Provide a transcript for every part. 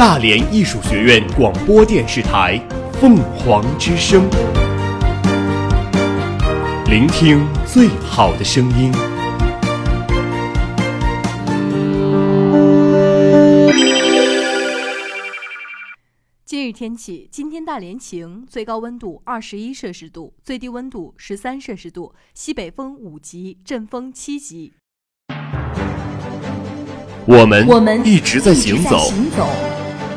大连艺术学院广播电视台《凤凰之声》，聆听最好的声音。今日天气：今天大连晴，最高温度二十一摄氏度，最低温度十三摄氏度，西北风五级，阵风七级。我们我们一直在行走，行走，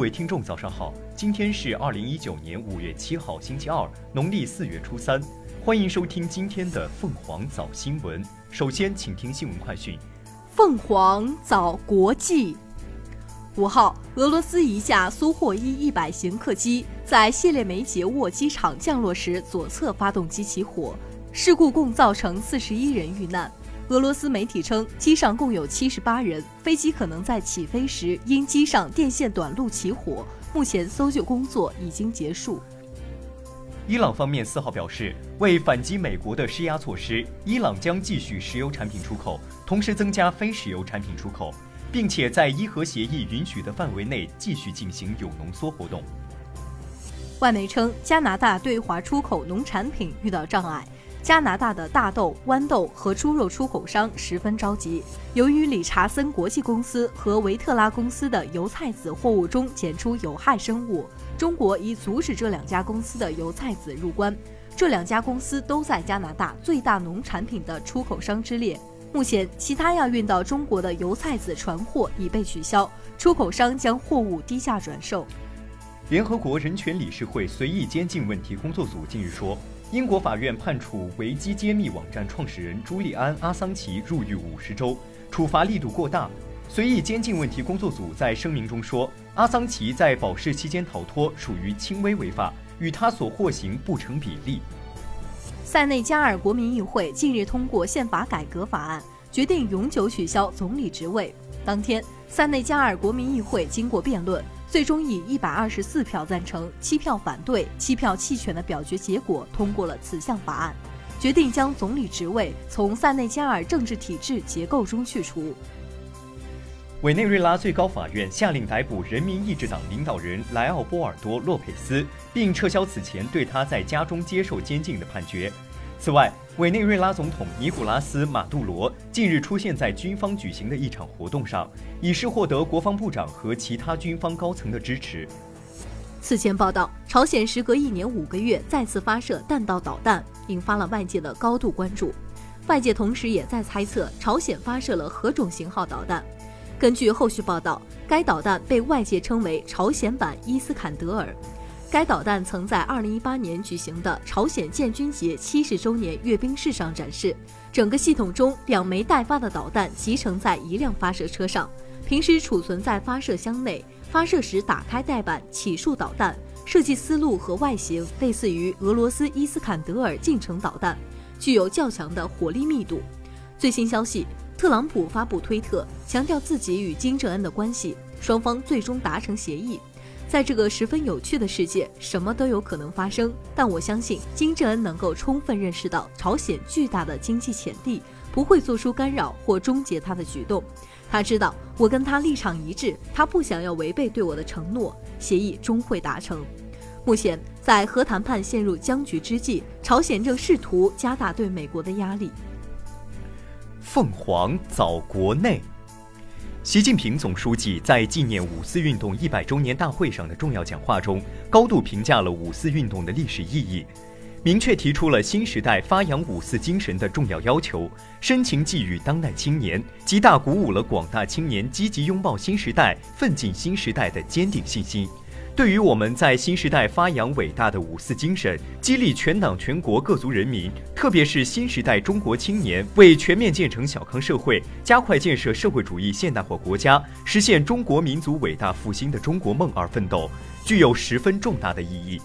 各位听众，早上好！今天是二零一九年五月七号，星期二，农历四月初三。欢迎收听今天的凤凰早新闻。首先，请听新闻快讯。凤凰早国际。五号，俄罗斯一架苏霍伊一百型客机在谢列梅捷沃机场降落时，左侧发动机起火，事故共造成四十一人遇难。俄罗斯媒体称，机上共有七十八人，飞机可能在起飞时因机上电线短路起火。目前搜救工作已经结束。伊朗方面四号表示，为反击美国的施压措施，伊朗将继续石油产品出口，同时增加非石油产品出口，并且在伊核协议允许的范围内继续进行铀浓缩活动。外媒称，加拿大对华出口农产品遇到障碍。加拿大的大豆、豌豆和猪肉出口商十分着急，由于理查森国际公司和维特拉公司的油菜籽货物中检出有害生物，中国已阻止这两家公司的油菜籽入关。这两家公司都在加拿大最大农产品的出口商之列。目前，其他要运到中国的油菜籽船货已被取消，出口商将货物低价转售。联合国人权理事会随意监禁问题工作组近日说。英国法院判处维基揭秘网站创始人朱利安·阿桑奇入狱五十周，处罚力度过大。随意监禁问题工作组在声明中说，阿桑奇在保释期间逃脱属于轻微违法，与他所获刑不成比例。塞内加尔国民议会近日通过宪法改革法案，决定永久取消总理职位。当天，塞内加尔国民议会经过辩论。最终以一百二十四票赞成、七票反对、七票弃权的表决结果通过了此项法案，决定将总理职位从塞内加尔政治体制结构中去除。委内瑞拉最高法院下令逮捕人民意志党领导人莱奥波尔多·洛佩斯，并撤销此前对他在家中接受监禁的判决。此外，委内瑞拉总统尼古拉斯·马杜罗近日出现在军方举行的一场活动上，以示获得国防部长和其他军方高层的支持。此前报道，朝鲜时隔一年五个月再次发射弹道导弹，引发了外界的高度关注。外界同时也在猜测朝鲜发射了何种型号导弹。根据后续报道，该导弹被外界称为朝鲜版伊斯坎德尔。该导弹曾在2018年举行的朝鲜建军节70周年阅兵式上展示。整个系统中，两枚待发的导弹集成在一辆发射车上，平时储存在发射箱内。发射时打开带板起束导弹。设计思路和外形类似于俄罗斯伊斯坎德尔近程导弹，具有较强的火力密度。最新消息：特朗普发布推特，强调自己与金正恩的关系，双方最终达成协议。在这个十分有趣的世界，什么都有可能发生。但我相信金正恩能够充分认识到朝鲜巨大的经济潜力，不会做出干扰或终结他的举动。他知道我跟他立场一致，他不想要违背对我的承诺，协议终会达成。目前在核谈判陷入僵局之际，朝鲜正试图加大对美国的压力。凤凰早国内。习近平总书记在纪念五四运动一百周年大会上的重要讲话中，高度评价了五四运动的历史意义，明确提出了新时代发扬五四精神的重要要求，深情寄予当代青年，极大鼓舞了广大青年积极拥抱新时代、奋进新时代的坚定信心。对于我们在新时代发扬伟大的五四精神，激励全党全国各族人民，特别是新时代中国青年，为全面建成小康社会、加快建设社会主义现代化国家、实现中国民族伟大复兴的中国梦而奋斗，具有十分重大的意义。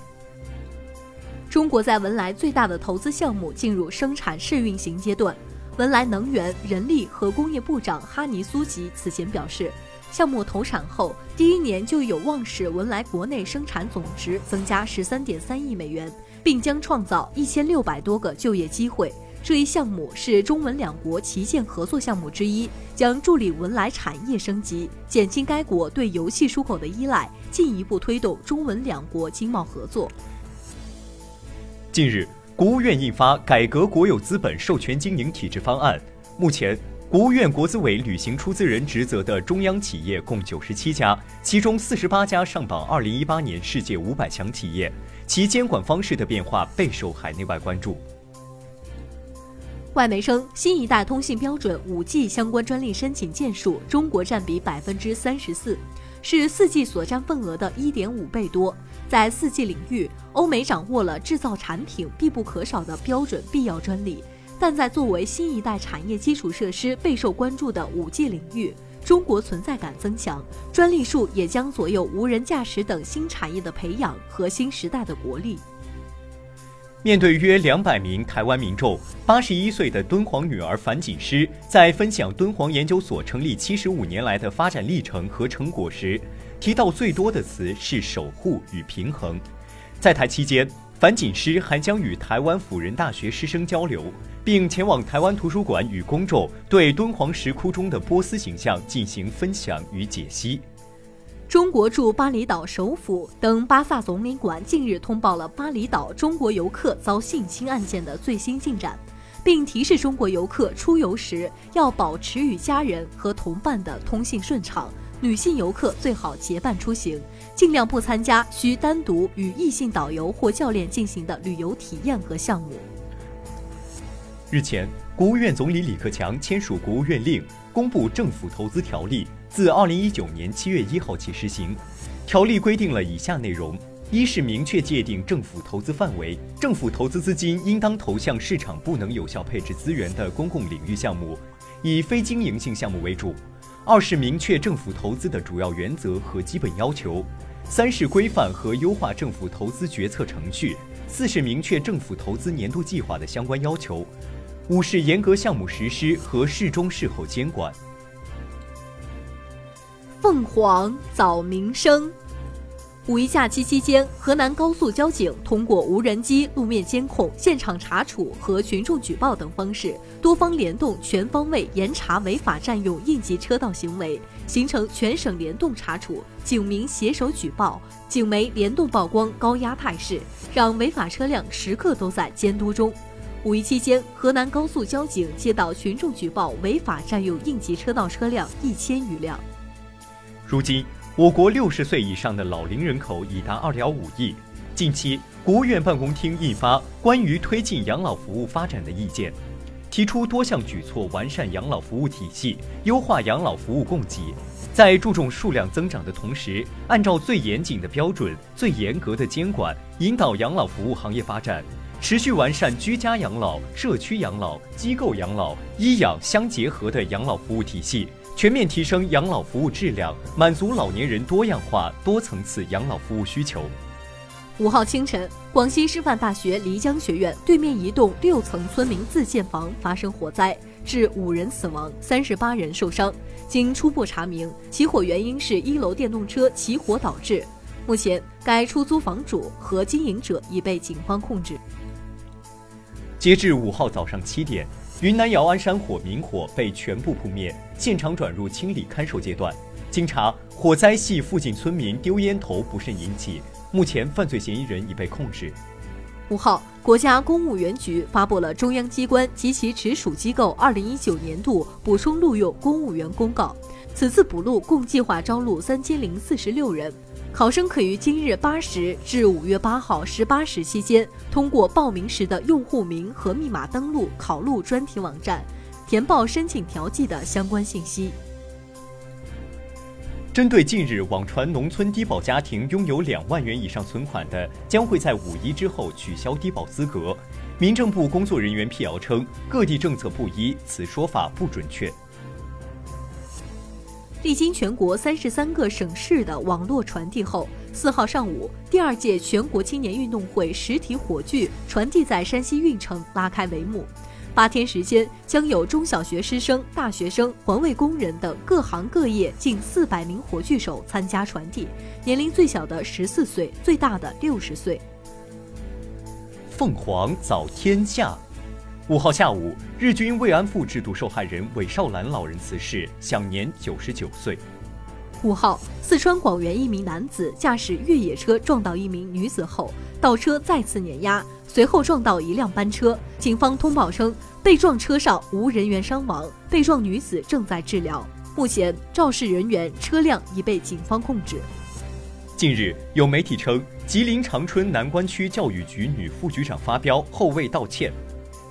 中国在文莱最大的投资项目进入生产试运行阶段。文莱能源、人力和工业部长哈尼苏吉此前表示。项目投产后第一年就有望使文莱国内生产总值增加十三点三亿美元，并将创造一千六百多个就业机会。这一项目是中文两国旗舰合作项目之一，将助力文莱产业升级，减轻该国对油气出口的依赖，进一步推动中文两国经贸合作。近日，国务院印发《改革国有资本授权经营体制方案》，目前。国务院国资委履行出资人职责的中央企业共九十七家，其中四十八家上榜二零一八年世界五百强企业，其监管方式的变化备受海内外关注。外媒称，新一代通信标准五 G 相关专利申请件数，中国占比百分之三十四，是四 G 所占份额的一点五倍多。在四 G 领域，欧美掌握了制造产品必不可少的标准必要专利。但在作为新一代产业基础设施备受关注的五 G 领域，中国存在感增强，专利数也将左右无人驾驶等新产业的培养和新时代的国力。面对约两百名台湾民众，八十一岁的敦煌女儿樊锦诗在分享敦煌研究所成立七十五年来的发展历程和成果时，提到最多的词是守护与平衡。在台期间。樊锦诗还将与台湾辅仁大学师生交流，并前往台湾图书馆与公众对敦煌石窟中的波斯形象进行分享与解析。中国驻巴厘岛首府登巴萨总领馆近日通报了巴厘岛中国游客遭性侵案件的最新进展，并提示中国游客出游时要保持与家人和同伴的通信顺畅。女性游客最好结伴出行，尽量不参加需单独与异性导游或教练进行的旅游体验和项目。日前，国务院总理李克强签署国务院令，公布《政府投资条例》，自二零一九年七月一号起施行。条例规定了以下内容：一是明确界定政府投资范围，政府投资资金应当投向市场不能有效配置资源的公共领域项目，以非经营性项目为主。二是明确政府投资的主要原则和基本要求，三是规范和优化政府投资决策程序，四是明确政府投资年度计划的相关要求，五是严格项目实施和事中事后监管。凤凰早鸣声。五一假期期间，河南高速交警通过无人机、路面监控、现场查处和群众举报等方式，多方联动，全方位严查违法占用应急车道行为，形成全省联动查处、警民携手举报、警媒联动曝光高压态势，让违法车辆时刻都在监督中。五一期间，河南高速交警接到群众举报违法占用应急车道车辆一千余辆。如今。我国六十岁以上的老龄人口已达二点五亿。近期，国务院办公厅印发《关于推进养老服务发展的意见》，提出多项举措完善养老服务体系，优化养老服务供给，在注重数量增长的同时，按照最严谨的标准、最严格的监管，引导养老服务行业发展，持续完善居家养老、社区养老、机构养老、医养相结合的养老服务体系。全面提升养老服务质量，满足老年人多样化、多层次养老服务需求。五号清晨，广西师范大学漓江学院对面一栋六层村民自建房发生火灾，致五人死亡，三十八人受伤。经初步查明，起火原因是一楼电动车起火导致。目前，该出租房主和经营者已被警方控制。截至五号早上七点。云南姚安山火明火被全部扑灭，现场转入清理看守阶段。经查，火灾系附近村民丢烟头不慎引起。目前，犯罪嫌疑人已被控制。五号，国家公务员局发布了中央机关及其直属机构二零一九年度补充录用公务员公告。此次补录共计划招录三千零四十六人。考生可于今日八时至五月八号十八时期间，通过报名时的用户名和密码登录考录专题网站，填报申请调剂的相关信息。针对近日网传农村低保家庭拥有两万元以上存款的，将会在五一之后取消低保资格。民政部工作人员辟谣称，各地政策不一，此说法不准确。历经全国三十三个省市的网络传递后，四号上午，第二届全国青年运动会实体火炬传递在山西运城拉开帷幕。八天时间，将有中小学师生、大学生、环卫工人等各行各业近四百名火炬手参加传递，年龄最小的十四岁，最大的六十岁。凤凰早天下，五号下午，日军慰安妇制度受害人韦少兰老人辞世，享年九十九岁。五号，四川广元一名男子驾驶越野车撞到一名女子后，倒车再次碾压。随后撞到一辆班车，警方通报称，被撞车上无人员伤亡，被撞女子正在治疗。目前肇事人员、车辆已被警方控制。近日，有媒体称，吉林长春南关区教育局女副局长发飙后未道歉，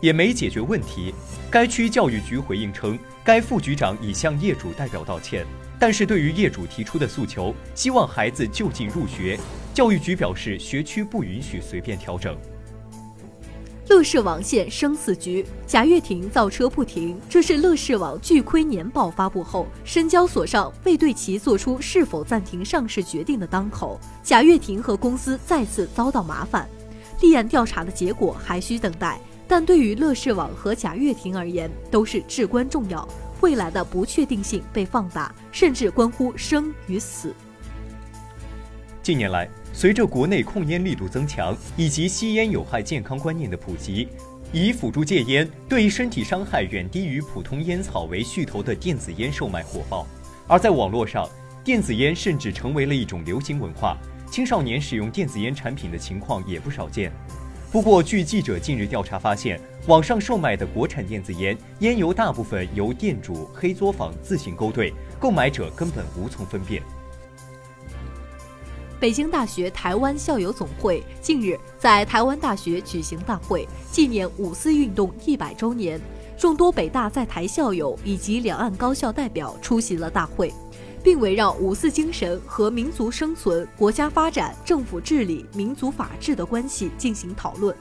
也没解决问题。该区教育局回应称，该副局长已向业主代表道歉，但是对于业主提出的诉求，希望孩子就近入学，教育局表示学区不允许随便调整。乐视网现生死局，贾跃亭造车不停。这是乐视网巨亏年报发布后，深交所上未对其做出是否暂停上市决定的当口，贾跃亭和公司再次遭到麻烦。立案调查的结果还需等待，但对于乐视网和贾跃亭而言都是至关重要。未来的不确定性被放大，甚至关乎生与死。近年来，随着国内控烟力度增强以及吸烟有害健康观念的普及，以辅助戒烟、对身体伤害远低于普通烟草为噱头的电子烟售卖火爆。而在网络上，电子烟甚至成为了一种流行文化，青少年使用电子烟产品的情况也不少见。不过，据记者近日调查发现，网上售卖的国产电子烟烟油大部分由店主黑作坊自行勾兑，购买者根本无从分辨。北京大学台湾校友总会近日在台湾大学举行大会，纪念五四运动一百周年。众多北大在台校友以及两岸高校代表出席了大会，并围绕五四精神和民族生存、国家发展、政府治理、民族法治的关系进行讨论。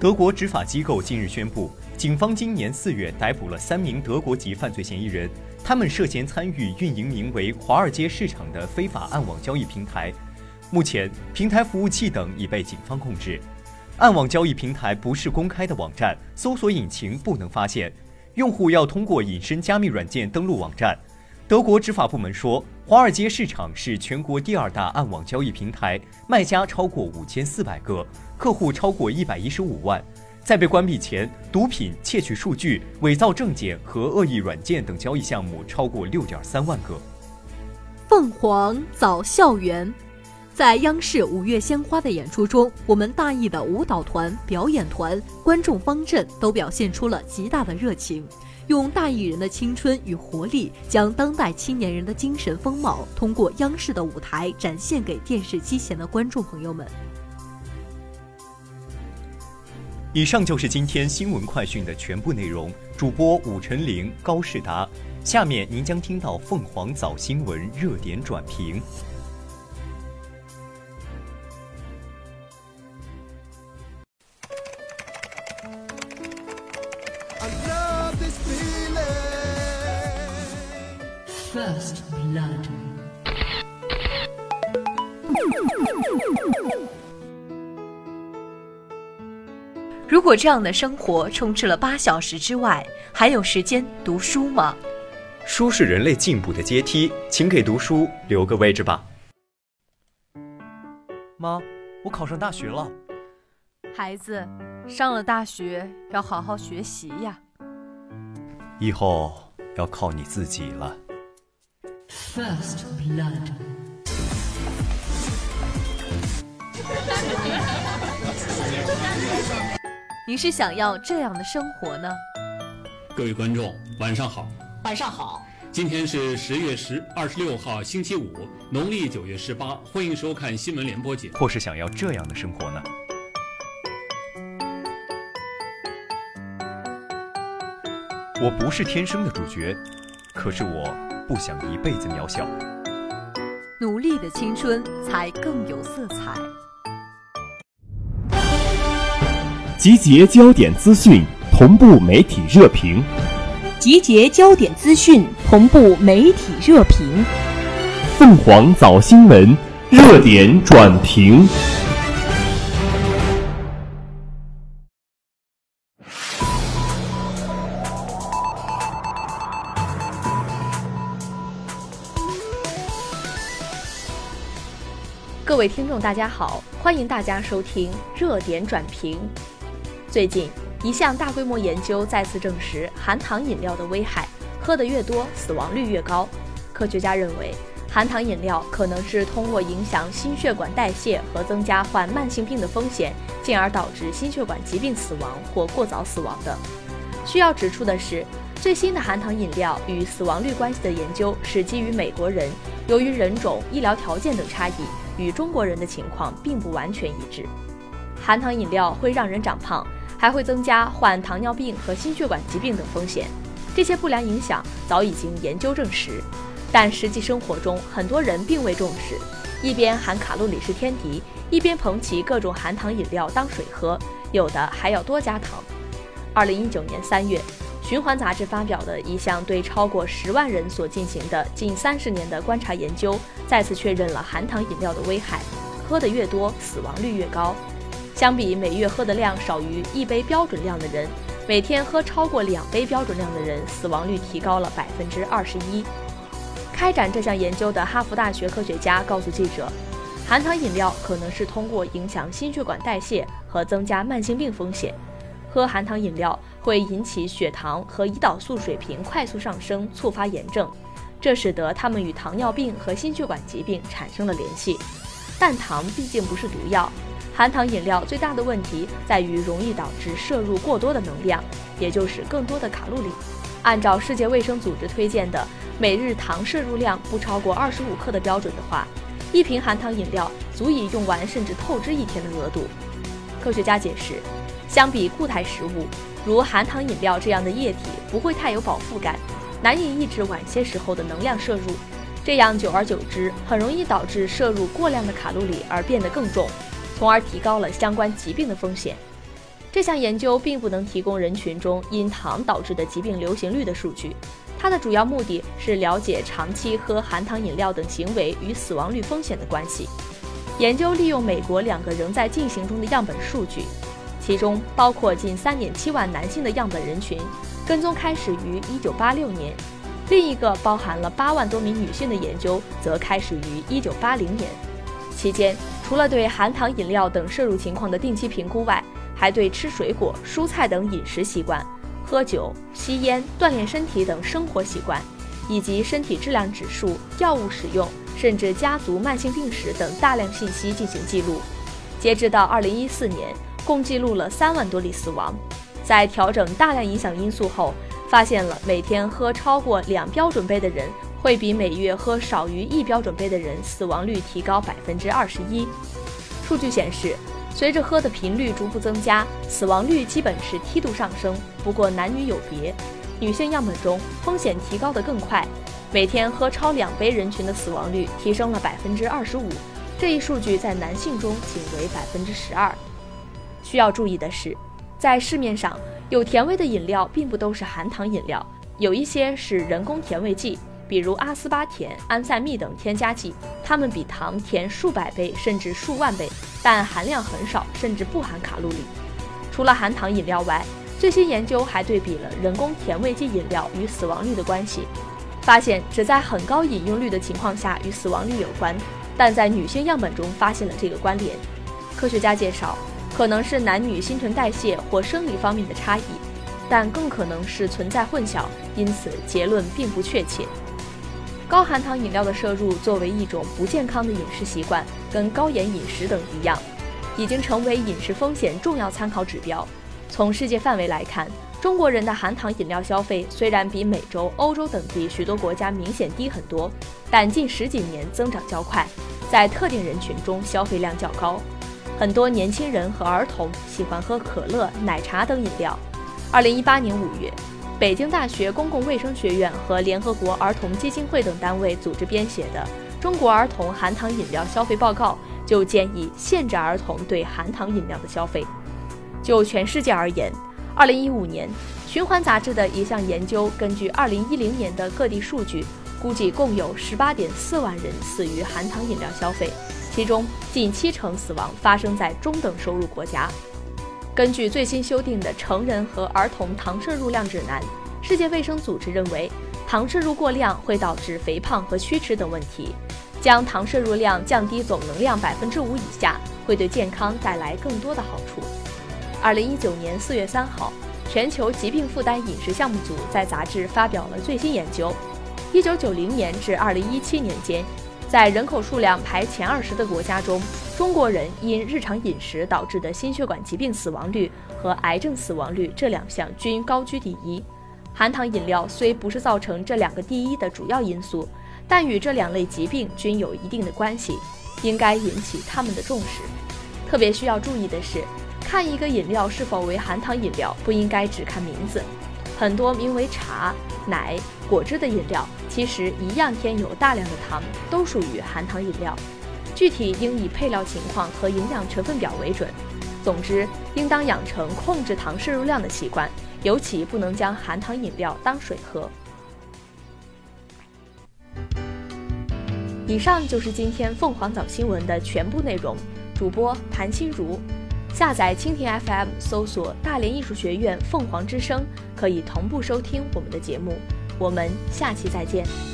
德国执法机构近日宣布，警方今年四月逮捕了三名德国籍犯罪嫌疑人。他们涉嫌参与运营名为“华尔街市场”的非法暗网交易平台，目前平台服务器等已被警方控制。暗网交易平台不是公开的网站，搜索引擎不能发现，用户要通过隐身加密软件登录网站。德国执法部门说，华尔街市场是全国第二大暗网交易平台，卖家超过五千四百个，客户超过一百一十五万。在被关闭前，毒品、窃取数据、伪造证件和恶意软件等交易项目超过六点三万个。凤凰早校园，在央视五月鲜花的演出中，我们大艺的舞蹈团、表演团、观众方阵都表现出了极大的热情，用大艺人的青春与活力，将当代青年人的精神风貌通过央视的舞台展现给电视机前的观众朋友们。以上就是今天新闻快讯的全部内容。主播武晨玲、高世达，下面您将听到凤凰早新闻热点转评。First blood。如果这样的生活充斥了八小时之外，还有时间读书吗？书是人类进步的阶梯，请给读书留个位置吧。妈，我考上大学了。孩子，上了大学要好好学习呀。以后要靠你自己了。First blood。你是想要这样的生活呢？各位观众，晚上好。晚上好。今天是十月十二十六号，星期五，农历九月十八。欢迎收看新闻联播节目。或是想要这样的生活呢？我不是天生的主角，可是我不想一辈子渺小。努力的青春才更有色彩。集结焦点资讯，同步媒体热评。集结焦点资讯，同步媒体热评。凤凰早新闻热点转评。各位听众，大家好，欢迎大家收听热点转评。最近，一项大规模研究再次证实，含糖饮料的危害，喝得越多，死亡率越高。科学家认为，含糖饮料可能是通过影响心血管代谢和增加患慢性病的风险，进而导致心血管疾病死亡或过早死亡的。需要指出的是，最新的含糖饮料与死亡率关系的研究是基于美国人，由于人种、医疗条件等差异，与中国人的情况并不完全一致。含糖饮料会让人长胖，还会增加患糖尿病和心血管疾病等风险。这些不良影响早已经研究证实，但实际生活中很多人并未重视，一边喊卡路里是天敌，一边捧起各种含糖饮料当水喝，有的还要多加糖。二零一九年三月，《循环》杂志发表的一项对超过十万人所进行的近三十年的观察研究，再次确认了含糖饮料的危害：喝得越多，死亡率越高。相比每月喝的量少于一杯标准量的人，每天喝超过两杯标准量的人，死亡率提高了百分之二十一。开展这项研究的哈佛大学科学家告诉记者，含糖饮料可能是通过影响心血管代谢和增加慢性病风险。喝含糖饮料会引起血糖和胰岛素水平快速上升，触发炎症，这使得它们与糖尿病和心血管疾病产生了联系。但糖毕竟不是毒药，含糖饮料最大的问题在于容易导致摄入过多的能量，也就是更多的卡路里。按照世界卫生组织推荐的每日糖摄入量不超过二十五克的标准的话，一瓶含糖饮料足以用完甚至透支一天的额度。科学家解释。相比固态食物，如含糖饮料这样的液体不会太有饱腹感，难以抑制晚些时候的能量摄入，这样久而久之很容易导致摄入过量的卡路里而变得更重，从而提高了相关疾病的风险。这项研究并不能提供人群中因糖导致的疾病流行率的数据，它的主要目的是了解长期喝含糖饮料等行为与死亡率风险的关系。研究利用美国两个仍在进行中的样本数据。其中包括近三点七万男性的样本人群，跟踪开始于一九八六年；另一个包含了八万多名女性的研究则开始于一九八零年。期间，除了对含糖饮料等摄入情况的定期评估外，还对吃水果、蔬菜等饮食习惯、喝酒、吸烟、锻炼身体等生活习惯，以及身体质量指数、药物使用，甚至家族慢性病史等大量信息进行记录。截至到二零一四年。共记录了三万多例死亡，在调整大量影响因素后，发现了每天喝超过两标准杯的人，会比每月喝少于一标准杯的人死亡率提高百分之二十一。数据显示，随着喝的频率逐步增加，死亡率基本是梯度上升。不过男女有别，女性样本中风险提高得更快，每天喝超两杯人群的死亡率提升了百分之二十五，这一数据在男性中仅为百分之十二。需要注意的是，在市面上有甜味的饮料并不都是含糖饮料，有一些是人工甜味剂，比如阿斯巴甜、安赛蜜等添加剂，它们比糖甜数百倍甚至数万倍，但含量很少，甚至不含卡路里。除了含糖饮料外，最新研究还对比了人工甜味剂饮料与死亡率的关系，发现只在很高饮用率的情况下与死亡率有关，但在女性样本中发现了这个关联。科学家介绍。可能是男女新陈代谢或生理方面的差异，但更可能是存在混淆，因此结论并不确切。高含糖饮料的摄入作为一种不健康的饮食习惯，跟高盐饮食等一样，已经成为饮食风险重要参考指标。从世界范围来看，中国人的含糖饮料消费虽然比美洲、欧洲等地许多国家明显低很多，但近十几年增长较快，在特定人群中消费量较高。很多年轻人和儿童喜欢喝可乐、奶茶等饮料。二零一八年五月，北京大学公共卫生学院和联合国儿童基金会等单位组织编写的《中国儿童含糖饮料消费报告》就建议限制儿童对含糖饮料的消费。就全世界而言，2015年，循环杂志的一项研究根据2010年的各地数据，估计共有18.4万人死于含糖饮料消费，其中近七成死亡发生在中等收入国家。根据最新修订的成人和儿童糖摄入量指南，世界卫生组织认为，糖摄入过量会导致肥胖和龋齿等问题。将糖摄入量降低总能量百分之五以下，会对健康带来更多的好处。二零一九年四月三号，全球疾病负担饮食项目组在杂志发表了最新研究。一九九零年至二零一七年间，在人口数量排前二十的国家中，中国人因日常饮食导致的心血管疾病死亡率和癌症死亡率这两项均高居第一。含糖饮料虽不是造成这两个第一的主要因素。但与这两类疾病均有一定的关系，应该引起他们的重视。特别需要注意的是，看一个饮料是否为含糖饮料，不应该只看名字。很多名为茶、奶、果汁的饮料，其实一样添有大量的糖，都属于含糖饮料。具体应以配料情况和营养成分表为准。总之，应当养成控制糖摄入量的习惯，尤其不能将含糖饮料当水喝。以上就是今天凤凰早新闻的全部内容。主播谭心如，下载蜻蜓 FM，搜索大连艺术学院凤凰之声，可以同步收听我们的节目。我们下期再见。